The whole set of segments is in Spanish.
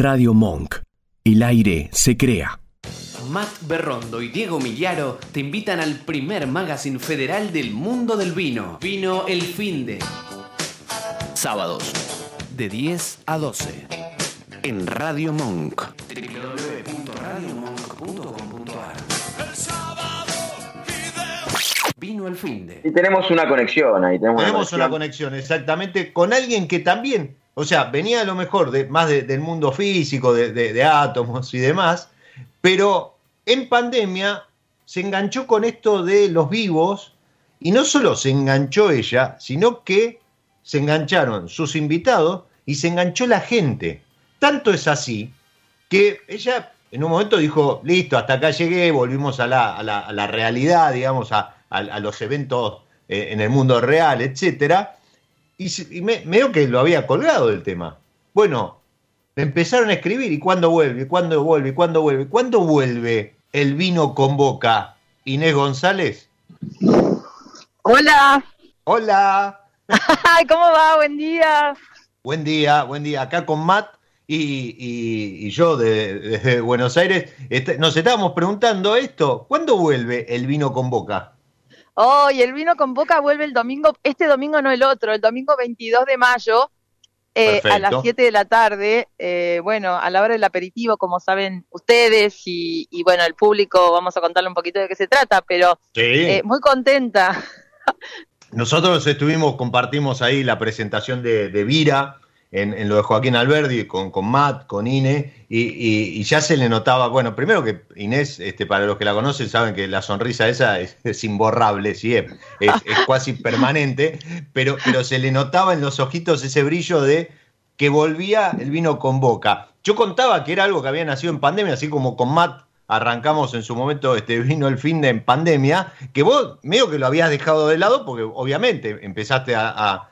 Radio Monk. El aire se crea. Matt Berrondo y Diego Millaro te invitan al primer magazine federal del mundo del vino. Vino El Finde. Sábados, de 10 a 12. En Radio Monk. www.radiomonk.com.ar Vino El Finde. Y tenemos una conexión ahí. Tenemos, Tenemos una conexión, exactamente, con alguien que también, o sea, venía a lo mejor de, más de- del mundo físico, de, de- átomos y demás, pero en pandemia se enganchó con esto de los vivos y no solo se enganchó ella, sino que se engancharon sus invitados y se enganchó la gente. Tanto es así que ella en un momento dijo, listo, hasta acá llegué, volvimos a la, a la- realidad, digamos, a, a- a los eventos eh, en el mundo real, etcétera, y, y me, medio que lo había colgado del tema. Bueno, me empezaron a escribir, ¿y cuándo vuelve? ¿Y cuándo vuelve? ¿Y cuándo vuelve? ¿Cuándo vuelve el vino con boca? Inés González. Hola. Hola. ¿cómo va? Buen día. Buen día, buen día. Acá con Matt y, y- y yo de- desde Buenos Aires este, nos estábamos preguntando esto. ¿Cuándo vuelve el vino con boca? Oh, y el vino con boca vuelve el domingo, este domingo no el otro, el domingo 22 de mayo, eh, a las Perfecto. 7 de la tarde, eh, bueno, a la hora del aperitivo, como saben ustedes, y, y bueno, el público, vamos a contarle un poquito de qué se trata, pero Sí. eh, muy contenta. Nosotros estuvimos, compartimos ahí la presentación de, de Vira en, lo de Joaquín Alberdi con, con Matt, con Ine, y, y- ya se le notaba, bueno, primero que Inés, este, para los que la conocen, saben que la sonrisa esa es, es imborrable, sí, es, es, casi permanente, pero, pero se le notaba en los ojitos ese brillo de que volvía el vino con boca. Yo contaba que era algo que había nacido en pandemia, así como con Matt arrancamos en su momento, este vino el fin de en pandemia, que vos medio que lo habías dejado de lado porque obviamente empezaste a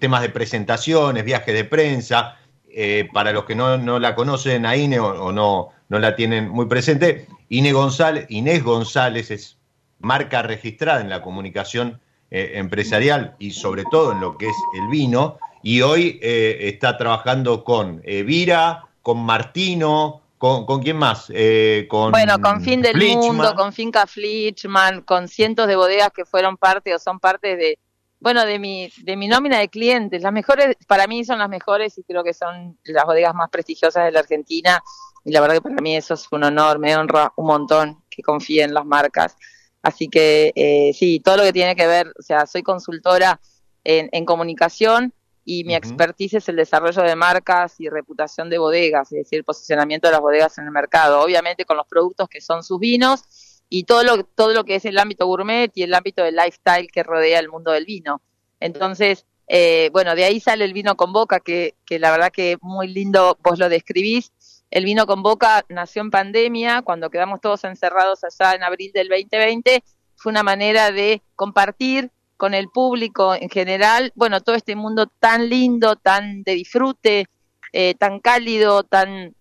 temas de presentaciones, viajes de prensa, eh, para los que no, no la conocen a Ine o, o no, no la tienen muy presente, Ine González, Inés González es marca registrada en la comunicación eh, empresarial y sobre todo en lo que es el vino, y hoy eh, está trabajando con eh, Vira, con Martino, con, ¿con quién más? Eh, con Bueno, con Fin del Flichman. Mundo, con Finca Flichman, con cientos de bodegas que fueron parte o son parte de, bueno, de mi, de mi nómina de clientes. Las mejores, para mí son las mejores y creo que son las bodegas más prestigiosas de la Argentina. Y la verdad que para mí eso es un honor, me honra un montón que confíen en las marcas. Así que eh, sí, todo lo que tiene que ver, o sea, soy consultora en, en comunicación y mi Ujú. expertise es el desarrollo de marcas y reputación de bodegas, es decir, el posicionamiento de las bodegas en el mercado, obviamente con los productos que son sus vinos y todo lo, todo lo que es el ámbito gourmet y el ámbito del lifestyle que rodea el mundo del vino. Entonces, eh, bueno, de ahí sale el vino con boca, que, que la verdad que muy lindo vos lo describís. El vino con boca nació en pandemia, cuando quedamos todos encerrados allá en abril del 2020, fue una manera de compartir con el público en general, bueno, todo este mundo tan lindo, tan de disfrute, eh, tan cálido, tan,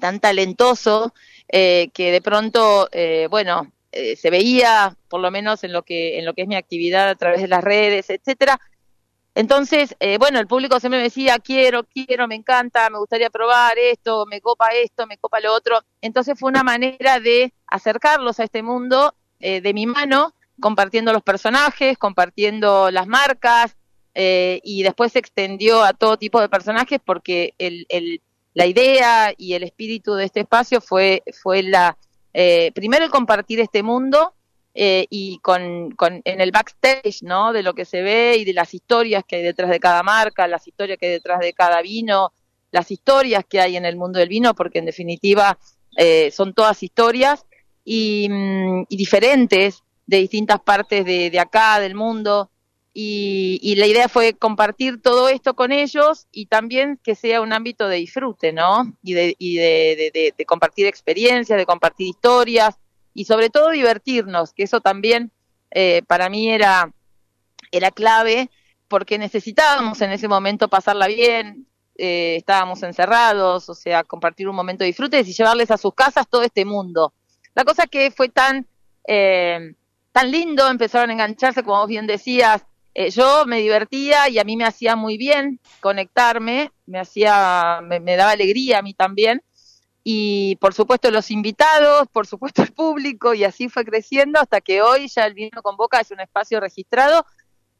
tan talentoso, eh, que de pronto, eh, bueno, eh, se veía, por lo menos en lo que en lo que es mi actividad a través de las redes, etcétera. Entonces, eh, bueno, el público siempre me decía, quiero, quiero, me encanta, me gustaría probar esto, me copa esto, me copa lo otro. Entonces fue una manera de acercarlos a este mundo eh, de mi mano, compartiendo los personajes, compartiendo las marcas, y después se extendió a todo tipo de personajes porque el, el, la idea y el espíritu de este espacio fue, fue la, eh, primero el compartir este mundo eh, y con, con, en el backstage, ¿no? De lo que se ve y de las historias que hay detrás de cada marca, las historias que hay detrás de cada vino, las historias que hay en el mundo del vino, porque en definitiva eh, son todas historias y, mm, y diferentes de distintas partes de, de acá, del mundo. Y, y, la idea fue compartir todo esto con ellos y también que sea un ámbito de disfrute, ¿no? Y de, y de, compartir experiencias, de compartir historias y sobre todo divertirnos, que eso también eh, para mí era, era clave porque necesitábamos en ese momento pasarla bien, eh, estábamos encerrados, o sea, compartir un momento de disfrute y llevarles a sus casas todo este mundo. La cosa que fue tan, eh, tan lindo, empezaron a engancharse, como vos bien decías, eh, yo me divertía y a mí me hacía muy bien conectarme, me hacía, me, daba alegría a mí también. Y por supuesto los invitados, por supuesto el público, y así fue creciendo hasta que hoy ya el vino con boca es un espacio registrado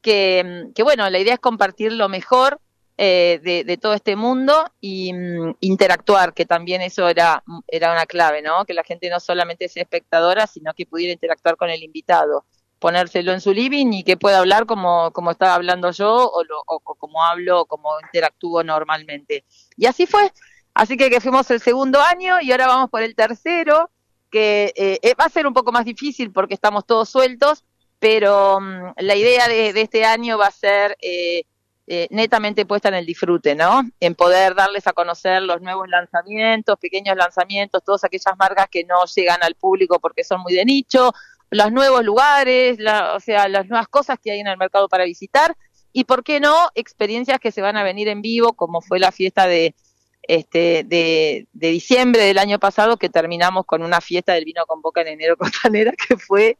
que, que bueno, la idea es compartir lo mejor eh, de, de, todo este mundo y mm, interactuar, que también eso era, era una clave, ¿no? Que la gente no solamente sea espectadora, sino que pudiera interactuar con el invitado ponérselo en su living y que pueda hablar como, como estaba hablando yo o, lo, o, como hablo o como interactúo normalmente. Y así fue. Así que, que fuimos el segundo año y ahora vamos por el tercero, que eh, va a ser un poco más difícil porque estamos todos sueltos, pero um, la idea de, de, este año va a ser eh, eh, netamente puesta en el disfrute, ¿no? En poder darles a conocer los nuevos lanzamientos, pequeños lanzamientos, todas aquellas marcas que no llegan al público porque son muy de nicho, los nuevos lugares, la, o sea, las nuevas cosas que hay en el mercado para visitar y, ¿por qué no?, experiencias que se van a venir en vivo, como fue la fiesta de, este, de, diciembre del año pasado, que terminamos con una fiesta del vino con boca en enero costanera, que fue,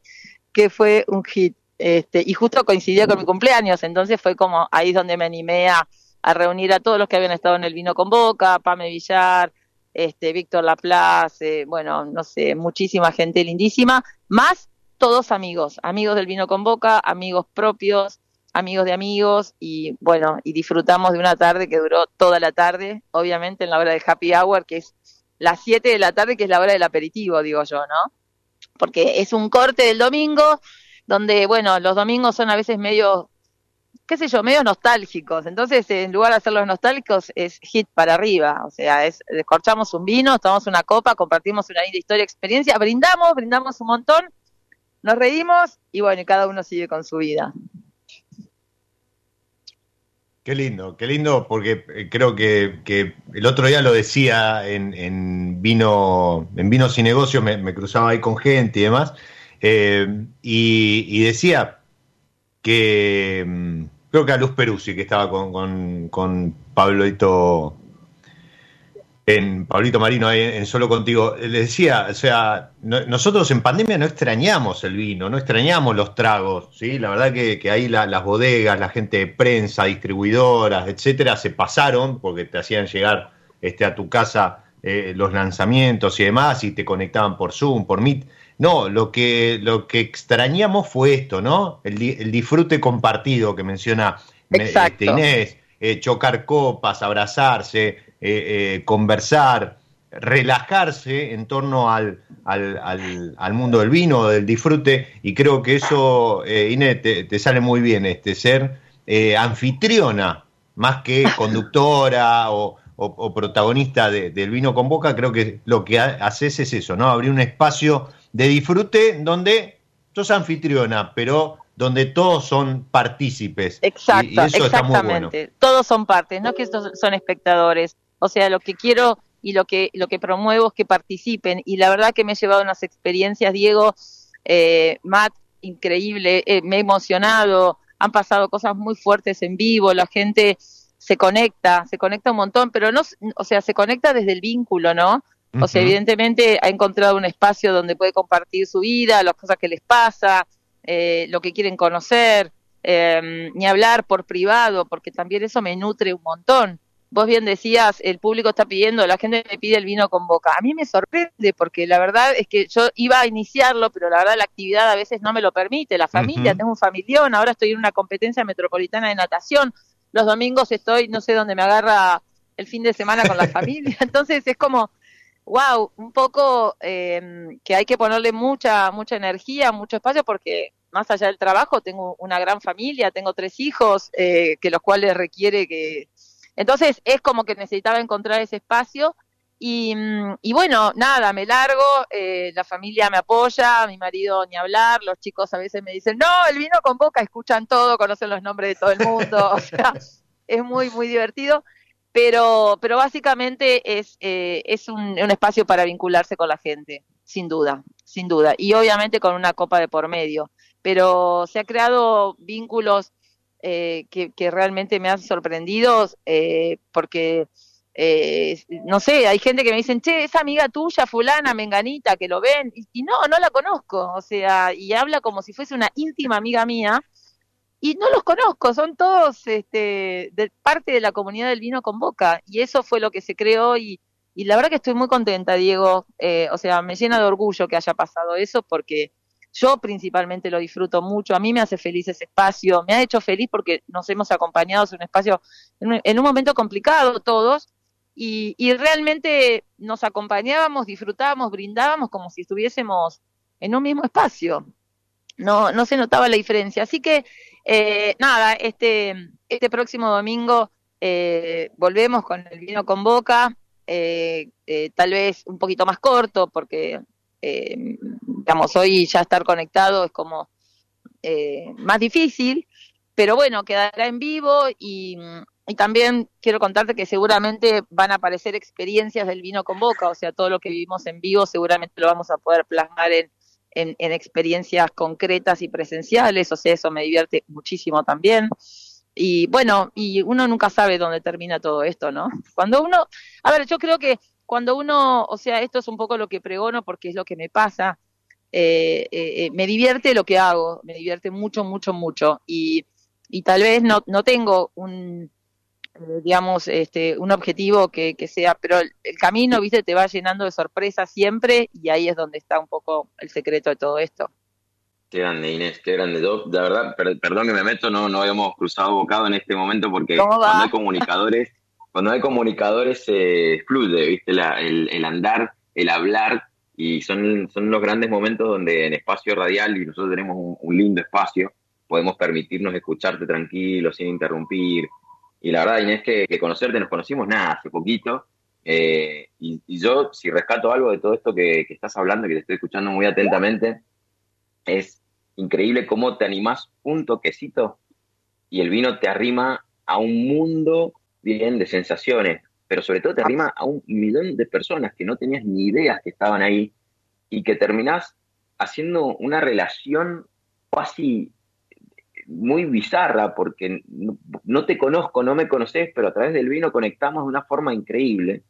que fue un hit. Este, y justo coincidía con mi cumpleaños, entonces fue como ahí donde me animé a, a reunir a todos los que habían estado en el vino con boca, Pame Villar, este, Víctor Laplace, eh, bueno, no sé, muchísima gente lindísima, más todos amigos, amigos del vino con boca, amigos propios, amigos de amigos y bueno, y disfrutamos de una tarde que duró toda la tarde, obviamente en la hora de happy hour, que es las 7 de la tarde, que es la hora del aperitivo, digo yo, ¿no? Porque es un corte del domingo, donde, bueno, los domingos son a veces medio, qué sé yo, medio nostálgicos. Entonces, en lugar de hacerlos nostálgicos, es hit para arriba. O sea, es, descorchamos un vino, tomamos una copa, compartimos una linda historia, experiencia, brindamos, brindamos un montón nos reímos y bueno, cada uno sigue con su vida. Qué lindo, qué lindo, porque eh, creo que, que el otro día lo decía en, en vino, en Vinos y Negocios, me, cruzaba ahí con gente y demás, eh, y, y, decía que mm, creo que a Luz Peruzzi, que estaba con, con, con Pabloito en Pablito Marino, en Solo Contigo, le decía, o sea, no, nosotros en pandemia no extrañamos el vino, no extrañamos los tragos, ¿sí? La verdad que, que ahí la, las bodegas, la gente de prensa, distribuidoras, etcétera, se pasaron porque te hacían llegar este, a tu casa eh, los lanzamientos y demás y te conectaban por Zoom, por Meet. No, lo que, lo que extrañamos fue esto, ¿no? El, el disfrute compartido que menciona este, Inés, eh, chocar copas, abrazarse, eh, eh, conversar, relajarse en torno al, al, al, al, mundo del vino, del disfrute, y creo que eso, eh, Inés, te, te, sale muy bien, este, ser eh, anfitriona más que conductora o, o, o protagonista de, del vino con boca, creo que lo que haces es eso, ¿no? Abrir un espacio de disfrute donde sos anfitriona, pero donde todos son partícipes. Exacto, y, y eso exactamente. Bueno. Todos son partes, no que estos son espectadores. O sea, lo que quiero y lo que, lo que promuevo es que participen. Y la verdad que me he llevado unas experiencias, Diego, eh, Matt, increíble, eh, me he emocionado, han pasado cosas muy fuertes en vivo, la gente se conecta, se conecta un montón, pero no, o sea, se conecta desde el vínculo, ¿no? O uh -huh. sea, evidentemente ha encontrado un espacio donde puede compartir su vida, las cosas que les pasa, eh, lo que quieren conocer, eh, ni hablar por privado, porque también eso me nutre un montón vos bien decías, el público está pidiendo, la gente me pide el vino con boca. A mí me sorprende porque la verdad es que yo iba a iniciarlo, pero la verdad la actividad a veces no me lo permite. La familia, uh -huh. tengo un familión, ahora estoy en una competencia metropolitana de natación. Los domingos estoy, no sé dónde me agarra el fin de semana con la familia. Entonces es como, wow, un poco eh, que hay que ponerle mucha, mucha energía, mucho espacio porque más allá del trabajo tengo una gran familia, tengo tres hijos, eh, que los cuales requiere que entonces es como que necesitaba encontrar ese espacio y, y bueno, nada, me largo, eh, la familia me apoya, mi marido ni hablar, los chicos a veces me dicen, no, el vino con boca, escuchan todo, conocen los nombres de todo el mundo, o sea, es muy, muy divertido, pero, pero básicamente es, eh, es un, un espacio para vincularse con la gente, sin duda, sin duda, y obviamente con una copa de por medio, pero se ha creado vínculos eh, que, que, realmente me han sorprendido eh, porque, eh, no sé, hay gente que me dicen, che, esa amiga tuya, fulana, menganita, que lo ven, y, y, no, no la conozco, o sea, y habla como si fuese una íntima amiga mía, y no los conozco, son todos este, de parte de la comunidad del vino con boca y eso fue lo que se creó y, y la verdad que estoy muy contenta, Diego, eh, o sea, me llena de orgullo que haya pasado eso porque yo principalmente lo disfruto mucho, a mí me hace feliz ese espacio, me ha hecho feliz porque nos hemos acompañado en un espacio, en un, momento complicado todos, y, y, realmente nos acompañábamos, disfrutábamos, brindábamos como si estuviésemos en un mismo espacio. No, no se notaba la diferencia. Así que eh, nada, este, este próximo domingo eh, volvemos con el vino con boca, eh, tal vez un poquito más corto, porque, digamos, hoy ya estar conectado es como más difícil, pero bueno, quedará en vivo y, también quiero contarte que seguramente van a aparecer experiencias del vino con boca, o sea, todo lo que vivimos en vivo seguramente lo vamos a poder plasmar en, experiencias concretas y presenciales, o sea, eso me divierte muchísimo también. Y bueno, y uno nunca sabe dónde termina todo esto, ¿no? Cuando uno, a ver, yo creo que cuando uno, o sea, esto es un poco lo que pregono porque es lo que me pasa, eh, eh, eh, me divierte lo que hago, me divierte mucho, mucho, mucho. Y, y tal vez no, no tengo un, eh, digamos, este, un objetivo que, que sea, pero el, camino, viste, te va llenando de sorpresas siempre y ahí es donde está un poco el secreto de todo esto. Qué grande, Inés, qué grande. Yo, la verdad, perdón que me meto, no, no habíamos cruzado bocado en este momento porque cuando hay comunicadores, cuando hay comunicadores se fluye, viste, el, andar, el hablar, y son, son los grandes momentos donde en espacio radial, y nosotros tenemos un, lindo espacio, podemos permitirnos escucharte tranquilo, sin interrumpir, y la verdad, Inés, que, que conocerte, nos conocimos nada, hace poquito. Eh, y, yo, si rescato algo de todo esto que, estás hablando, que te estoy escuchando muy atentamente, es increíble cómo te animás un toquecito y el vino te arrima a un mundo bien de sensaciones, pero sobre todo te arrima a un millón de personas que no tenías ni ideas que estaban ahí y que terminás haciendo una relación casi muy bizarra porque no, te conozco, no me conoces, pero a través del vino conectamos de una forma increíble.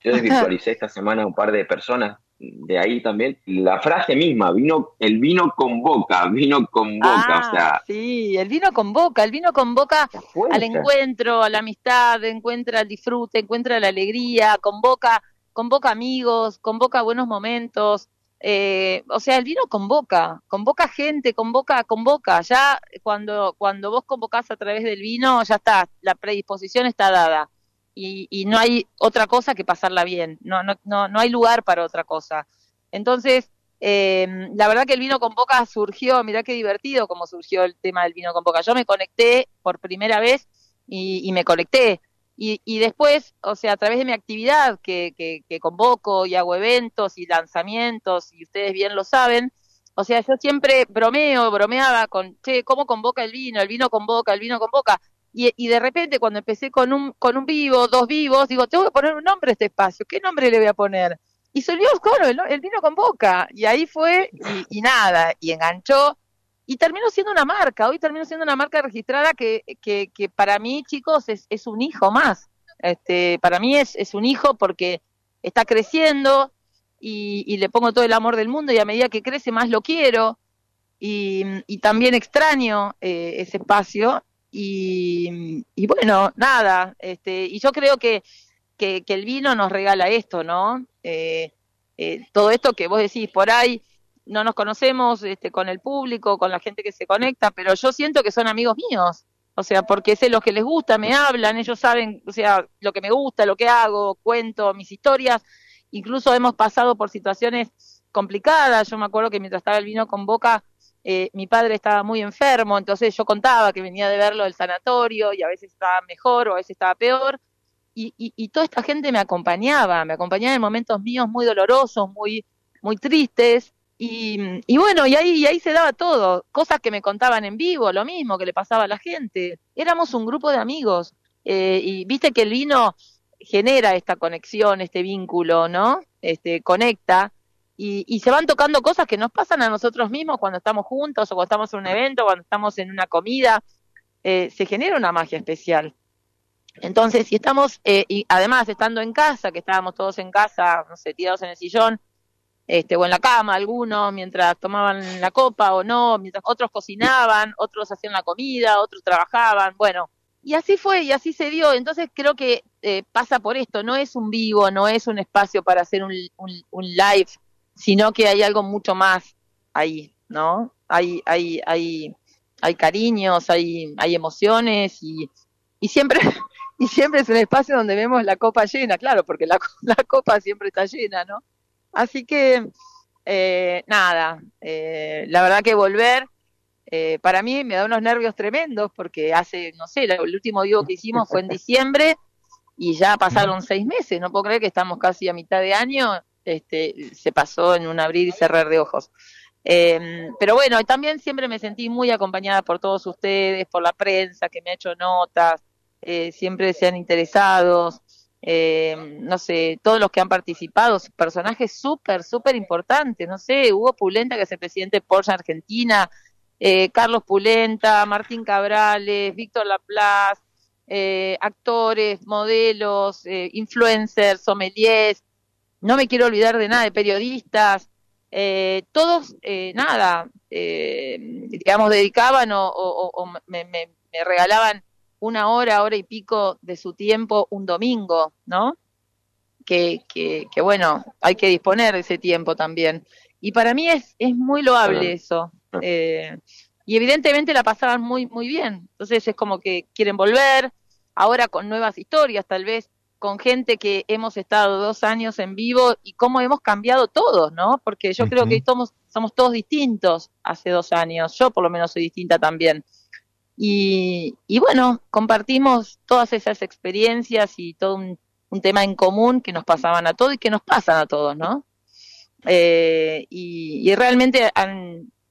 Yo desvirtualicé esta semana a un par de personas de ahí también. La frase misma, vino, el vino con boca, vino con boca, o sea. Ah, sí, el vino con boca, el vino con boca al encuentro, a la amistad, encuentra el disfrute, encuentra la alegría, convoca, convoca amigos, convoca buenos momentos, eh, o sea, el vino convoca, convoca gente, convoca, convoca. Ya cuando, cuando vos convocás a través del vino, ya está, la predisposición está dada. Y, y no hay otra cosa que pasarla bien, no, no, no, no hay lugar para otra cosa. Entonces, eh, la verdad que el vino con boca surgió, mirá qué divertido como surgió el tema del vino con boca. Yo me conecté por primera vez y, me conecté. Y, y, después, o sea, a través de mi actividad que, que, convoco y hago eventos y lanzamientos, y ustedes bien lo saben, o sea, yo siempre bromeo, bromeaba con, che, ¿cómo convoca el vino? El vino convoca, el vino convoca. Y, de repente cuando empecé con un, con un vivo, dos vivos, digo, tengo que poner un nombre a este espacio, ¿qué nombre le voy a poner? Y salió, claro, el, el vino convoca. Y ahí fue, y, y nada, y enganchó y terminó siendo una marca, hoy terminó siendo una marca registrada que, que, que para mí, chicos, es, es, un hijo más. Este, para mí es, es un hijo porque está creciendo y, y, le pongo todo el amor del mundo y a medida que crece más lo quiero y, y también extraño eh, ese espacio y, y, bueno, nada, este, y yo creo que, que, que, el vino nos regala esto, ¿no? Eh, eh, todo esto que vos decís por ahí no nos conocemos este, con el público, con la gente que se conecta, pero yo siento que son amigos míos. O sea, porque sé lo que les gusta, me hablan, ellos saben, o sea, lo que me gusta, lo que hago, cuento mis historias. Incluso hemos pasado por situaciones complicadas. Yo me acuerdo que mientras estaba el vino con Boca, eh, mi padre estaba muy enfermo, entonces yo contaba que venía de verlo del sanatorio y a veces estaba mejor o a veces estaba peor. Y, y, toda esta gente me acompañaba, me acompañaba en momentos míos muy dolorosos, muy, muy tristes, y, y, bueno, y ahí, y ahí se daba todo, cosas que me contaban en vivo, lo mismo que le pasaba a la gente. Éramos un grupo de amigos eh, y viste que el vino genera esta conexión, este vínculo, ¿no? Este, conecta y, y, se van tocando cosas que nos pasan a nosotros mismos cuando estamos juntos o cuando estamos en un evento, cuando estamos en una comida. Eh, se genera una magia especial. Entonces, si estamos, eh, y además estando en casa, que estábamos todos en casa, no sé, tirados en el sillón, este, o en la cama algunos, mientras tomaban la copa o no, mientras otros cocinaban, otros hacían la comida, otros trabajaban, bueno, y así fue, y así se dio. Entonces creo que eh, pasa por esto, no es un vivo, no es un espacio para hacer un, un, live, sino que hay algo mucho más ahí, ¿no? Hay, hay, hay, hay cariños, hay, hay emociones y, y siempre y siempre es un espacio donde vemos la copa llena, claro, porque la, la copa siempre está llena, ¿no? Así que, eh, nada, eh, la verdad que volver, eh, para mí me da unos nervios tremendos, porque hace, no sé, el último vivo que hicimos fue en diciembre y ya pasaron seis meses, no puedo creer que estamos casi a mitad de año, este, se pasó en un abrir y cerrar de ojos. pero bueno, también siempre me sentí muy acompañada por todos ustedes, por la prensa que me ha hecho notas, eh, siempre sean interesados, eh, no sé, todos los que han participado, personajes súper, súper importantes, no sé, Hugo Pulenta, que es el presidente de Porsche Argentina, eh, Carlos Pulenta, Martín Cabrales, Víctor Laplace, actores, modelos, influencers, sommeliers, no me quiero olvidar de nada, de periodistas, todos, nada, digamos, dedicaban o, me, me regalaban una hora, hora y pico de su tiempo un domingo, ¿no? Que, que, que bueno, hay que disponer de ese tiempo también. Y para mí es, es muy loable eso. Eh, y evidentemente la pasaban muy, muy bien. Entonces es como que quieren volver, ahora con nuevas historias, tal vez con gente que hemos estado dos años en vivo y cómo hemos cambiado todos, ¿no? Porque yo creo que somos, somos todos distintos hace dos años. Yo por lo menos soy distinta también. Y, bueno, compartimos todas esas experiencias y todo un, tema en común que nos pasaban a todos y que nos pasan a todos, ¿no? Eh, y, realmente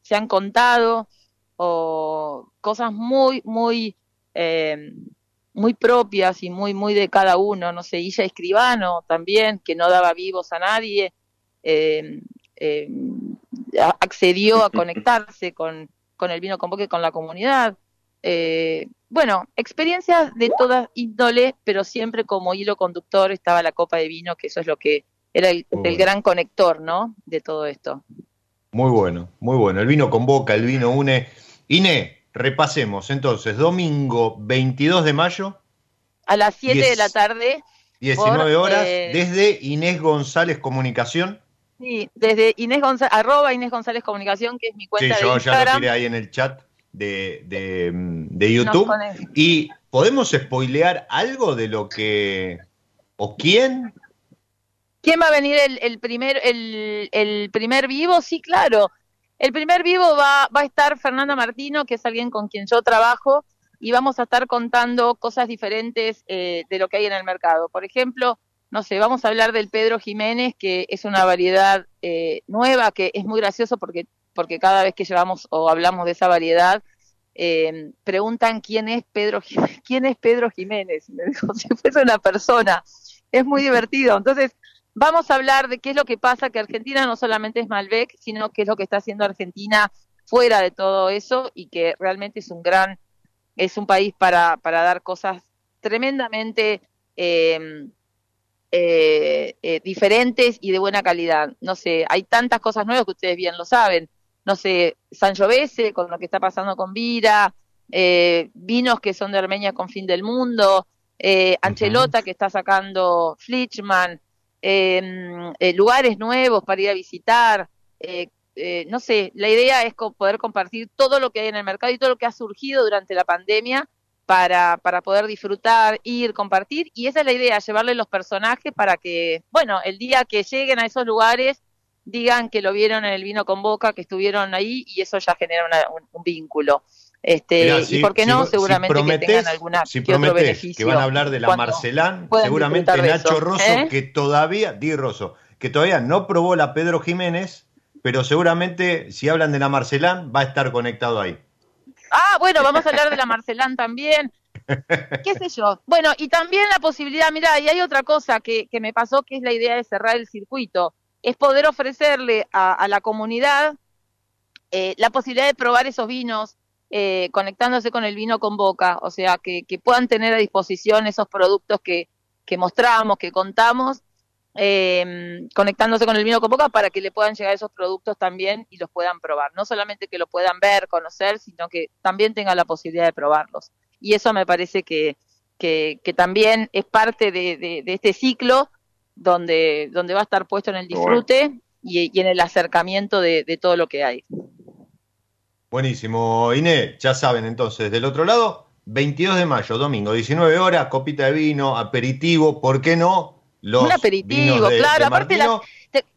se han contado cosas muy, muy, eh, muy propias y muy, muy de cada uno. No sé, Illa Escribano también, que no daba vivos a nadie, eh, accedió a conectarse con, con el vino con boque con la comunidad. Eh, bueno, experiencias de toda índole, pero siempre como hilo conductor estaba la copa de vino, que eso es lo que era el, gran conector, ¿no? De todo esto. Muy bueno, muy bueno. El vino convoca, el vino une. Ine, repasemos entonces, domingo 22 de mayo. A las 7 de la tarde. 19 horas, eh, desde Inés González Comunicación. Sí, desde Inés González, arroba Inés González Comunicación, que es mi cuenta sí, yo ya lo tiré ahí en el chat de, de, YouTube. y podemos spoilear algo de lo que. ¿O quién? ¿Quién va a venir el, primer, el, el, primer vivo? Sí, claro. El primer vivo va, va a estar Fernanda Martino, que es alguien con quien yo trabajo, y vamos a estar contando cosas diferentes eh, de lo que hay en el mercado. Por ejemplo, no sé, vamos a hablar del Pedro Jiménez, que es una variedad eh, nueva, que es muy gracioso porque porque cada vez que llevamos o hablamos de esa variedad, eh, preguntan quién es Pedro quién es Pedro Jiménez, me dijo si fuese una persona, es muy divertido. Entonces, vamos a hablar de qué es lo que pasa, que Argentina no solamente es Malbec, sino qué es lo que está haciendo Argentina fuera de todo eso y que realmente es un gran, es un país para, para dar cosas tremendamente eh, eh, diferentes y de buena calidad. No sé, hay tantas cosas nuevas que ustedes bien lo saben no sé, Sangiovese con lo que está pasando con Vira, eh, vinos que son de Armenia con fin del mundo, eh, Anchelota que está sacando Flichman, em, eh, lugares nuevos para ir a visitar. no sé, la idea es poder compartir todo lo que hay en el mercado y todo lo que ha surgido durante la pandemia para, para poder disfrutar, ir, compartir. Y esa es la idea, llevarle los personajes para que, bueno, el día que lleguen a esos lugares digan que lo vieron en el vino con boca, que estuvieron ahí y eso ya genera un, vínculo. Este, y por qué no, seguramente que tengan alguna si que otro beneficio. Que van a hablar de la Marcelán, seguramente Nacho Rosso, ¿eh? que todavía, Di Rosso, que todavía no probó la Pedro Jiménez, pero seguramente si hablan de la Marcelán va a estar conectado ahí. Ah, bueno, vamos a hablar de la Marcelán también. ¿Qué sé yo? Bueno, y también la posibilidad, mira, y hay otra cosa que, que me pasó, que es la idea de cerrar el circuito es poder ofrecerle a, la comunidad eh, la posibilidad de probar esos vinos, eh, conectándose con el vino con boca, o sea, que, puedan tener a disposición esos productos que, que mostramos, que contamos, eh, conectándose con el vino con boca para que le puedan llegar esos productos también y los puedan probar. No solamente que lo puedan ver, conocer, sino que también tengan la posibilidad de probarlos. Y eso me parece que, que, también es parte de, este ciclo donde, donde va a estar puesto en el disfrute y, en el acercamiento de, de todo lo que hay. Buenísimo, Inés, ya saben entonces, del otro lado, 22 de mayo, domingo, 19 horas, copita de vino, aperitivo, ¿por qué no? un aperitivo, claro. Aparte,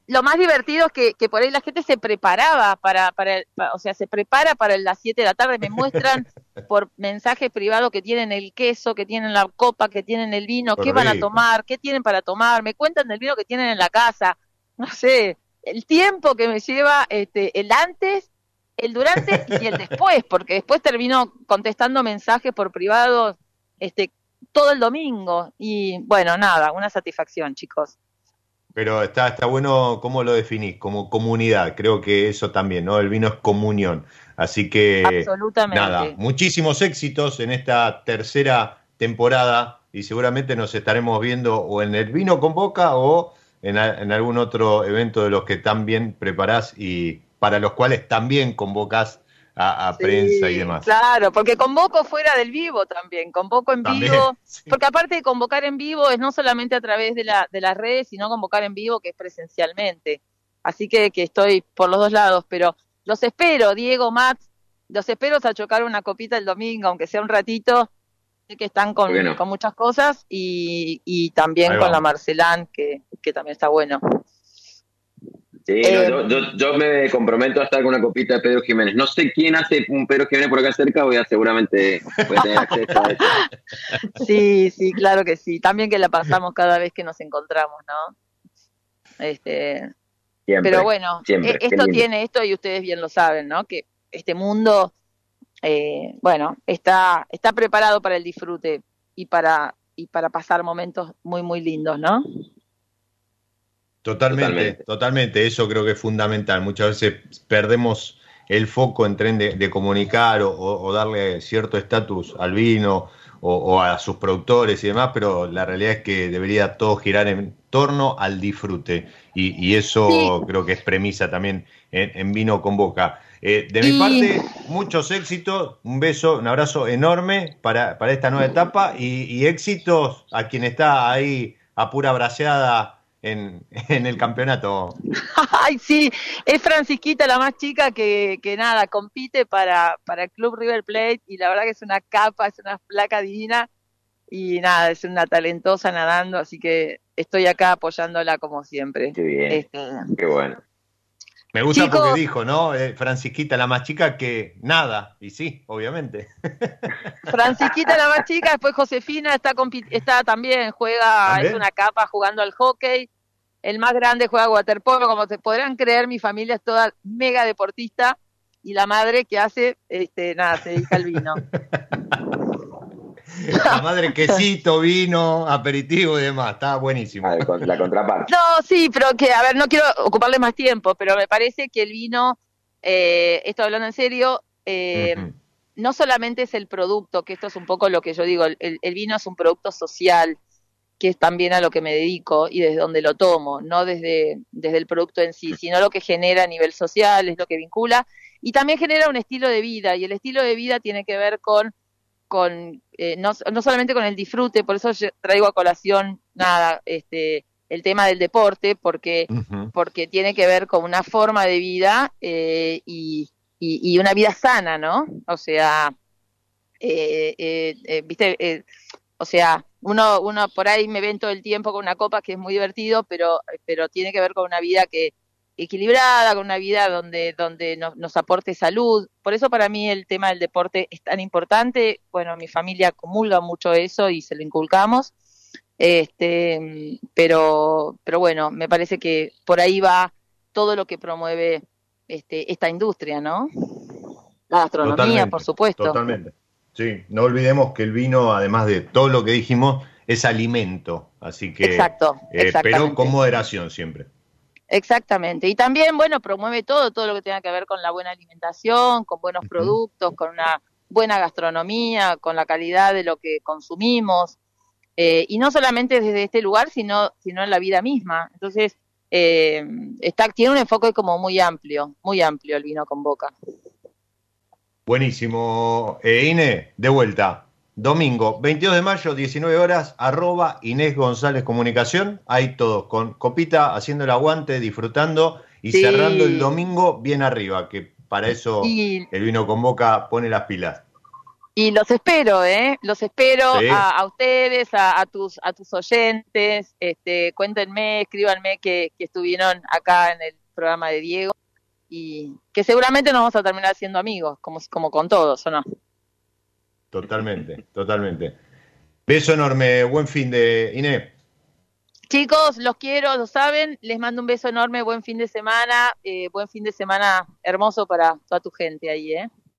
lo más divertido es que, por ahí la gente se preparaba para, para, o sea, se prepara para las 7 de la tarde. Me muestran por mensaje privado que tienen el queso, que tienen la copa, que tienen el vino, qué van a tomar, qué tienen para tomar. Me cuentan del vino que tienen en la casa. No sé, el tiempo que me lleva este, el antes, el durante y el después, porque después termino contestando mensajes por privado este, todo el domingo. Y bueno, nada, una satisfacción, chicos. Pero está, está bueno cómo lo definís, como comunidad. Creo que eso también, ¿no? El vino es comunión. Así que, Absolutamente. nada, muchísimos éxitos en esta tercera temporada y seguramente nos estaremos viendo o en el vino con boca o en, en algún otro evento de los que también preparás y para los cuales también convocas a, prensa y demás. Claro, porque convoco fuera del vivo también, convoco en vivo, porque aparte de convocar en vivo es no solamente a través de, la, de las redes, sino convocar en vivo que es presencialmente. Así que, que estoy por los dos lados, pero los espero, Diego, Matt, los espero a chocar una copita el domingo, aunque sea un ratito, sé que están con, con muchas cosas y, y también con la Marcelán, que, que también está bueno. Sí, eh, yo, me comprometo a estar con una copita de Pedro Jiménez. No sé quién hace un Pedro Jiménez por acá cerca, voy a seguramente tener acceso a eso. Sí, sí, claro que sí. También que la pasamos cada vez que nos encontramos, ¿no? Este, pero bueno, e, esto tiene esto y ustedes bien lo saben, ¿no? Que este mundo, eh, bueno, está, está preparado para el disfrute y para, y para pasar momentos muy, muy lindos, ¿no? Totalmente, totalmente, Eso creo que es fundamental. Muchas veces perdemos el foco en tren de, comunicar o, darle cierto estatus al vino o, a sus productores y demás, pero la realidad es que debería todo girar en torno al disfrute. Y, eso creo que es premisa también en, Vino con Boca. Eh, de mi parte, muchos éxitos, un beso, un abrazo enorme para, para esta nueva etapa y, y éxitos a quien está ahí a pura braseada en, el campeonato. Ay, sí, es Francisquita la más chica que, que nada, compite para, para el Club River Plate y la verdad que es una capa, es una placa divina y nada, es una talentosa nadando, así que estoy acá apoyándola como siempre. Qué bien, este, qué bueno. Me gusta porque dijo, ¿no? Eh, Francisquita la más chica que nada, y sí, obviamente. Francisquita la más chica, después Josefina está, está también, juega, es una capa jugando al hockey. El más grande juega waterpolo, como se podrán creer, mi familia es toda mega deportista y la madre que hace, este, nada, se dedica al vino. La madre quesito, vino, aperitivo y demás, está buenísimo. Ah, la contraparte. No, sí, pero que, a ver, no quiero ocuparle más tiempo, pero me parece que el vino, eh, estoy hablando en serio, eh, no solamente es el producto, que esto es un poco lo que yo digo, el, vino es un producto social, que es también a lo que me dedico y desde donde lo tomo, no desde, desde el producto en sí, sino lo que genera a nivel social, es lo que vincula, y también genera un estilo de vida, y el estilo de vida tiene que ver con con eh, no, no, solamente con el disfrute, por eso traigo a colación nada, este, el tema del deporte, porque, porque tiene que ver con una forma de vida eh, y, y, una vida sana, ¿no? O sea, eh, viste, o sea, uno, uno por ahí me ven todo el tiempo con una copa que es muy divertido, pero, pero tiene que ver con una vida que, equilibrada, con una vida donde, donde nos, aporte salud. Por eso para mí el tema del deporte es tan importante. Bueno, mi familia comulga mucho eso y se lo inculcamos. Este, pero, pero bueno, me parece que por ahí va todo lo que promueve este, esta industria, ¿no? La gastronomía, por supuesto. Totalmente. Sí, no olvidemos que el vino, además de todo lo que dijimos, es alimento. Así que, Exacto, eh, pero con moderación siempre. Exactamente. Y también, bueno, promueve todo, todo lo que tenga que ver con la buena alimentación, con buenos productos, con una buena gastronomía, con la calidad de lo que consumimos. Eh, y no solamente desde este lugar, sino, sino en la vida misma. Entonces, eh, está, tiene un enfoque como muy amplio, muy amplio el vino con boca. Buenísimo. Eh, Inés, de vuelta. Domingo, 22 de mayo, 19 horas, arroba Inés González Comunicación. Ahí todos, con copita, haciendo el aguante, disfrutando y cerrando el domingo bien arriba, que para eso el vino con boca pone las pilas. Y los espero, ¿eh? Los espero a, ustedes, a, tus a tus oyentes. Este, cuéntenme, escríbanme que, estuvieron acá en el programa de Diego y que seguramente nos vamos a terminar siendo amigos, como, como con todos, ¿o no? Totalmente, totalmente. Beso enorme, buen fin de Inés. Chicos, los quiero, lo saben, les mando un beso enorme, buen fin de semana, eh, buen fin de semana hermoso para toda tu gente ahí, ¿eh?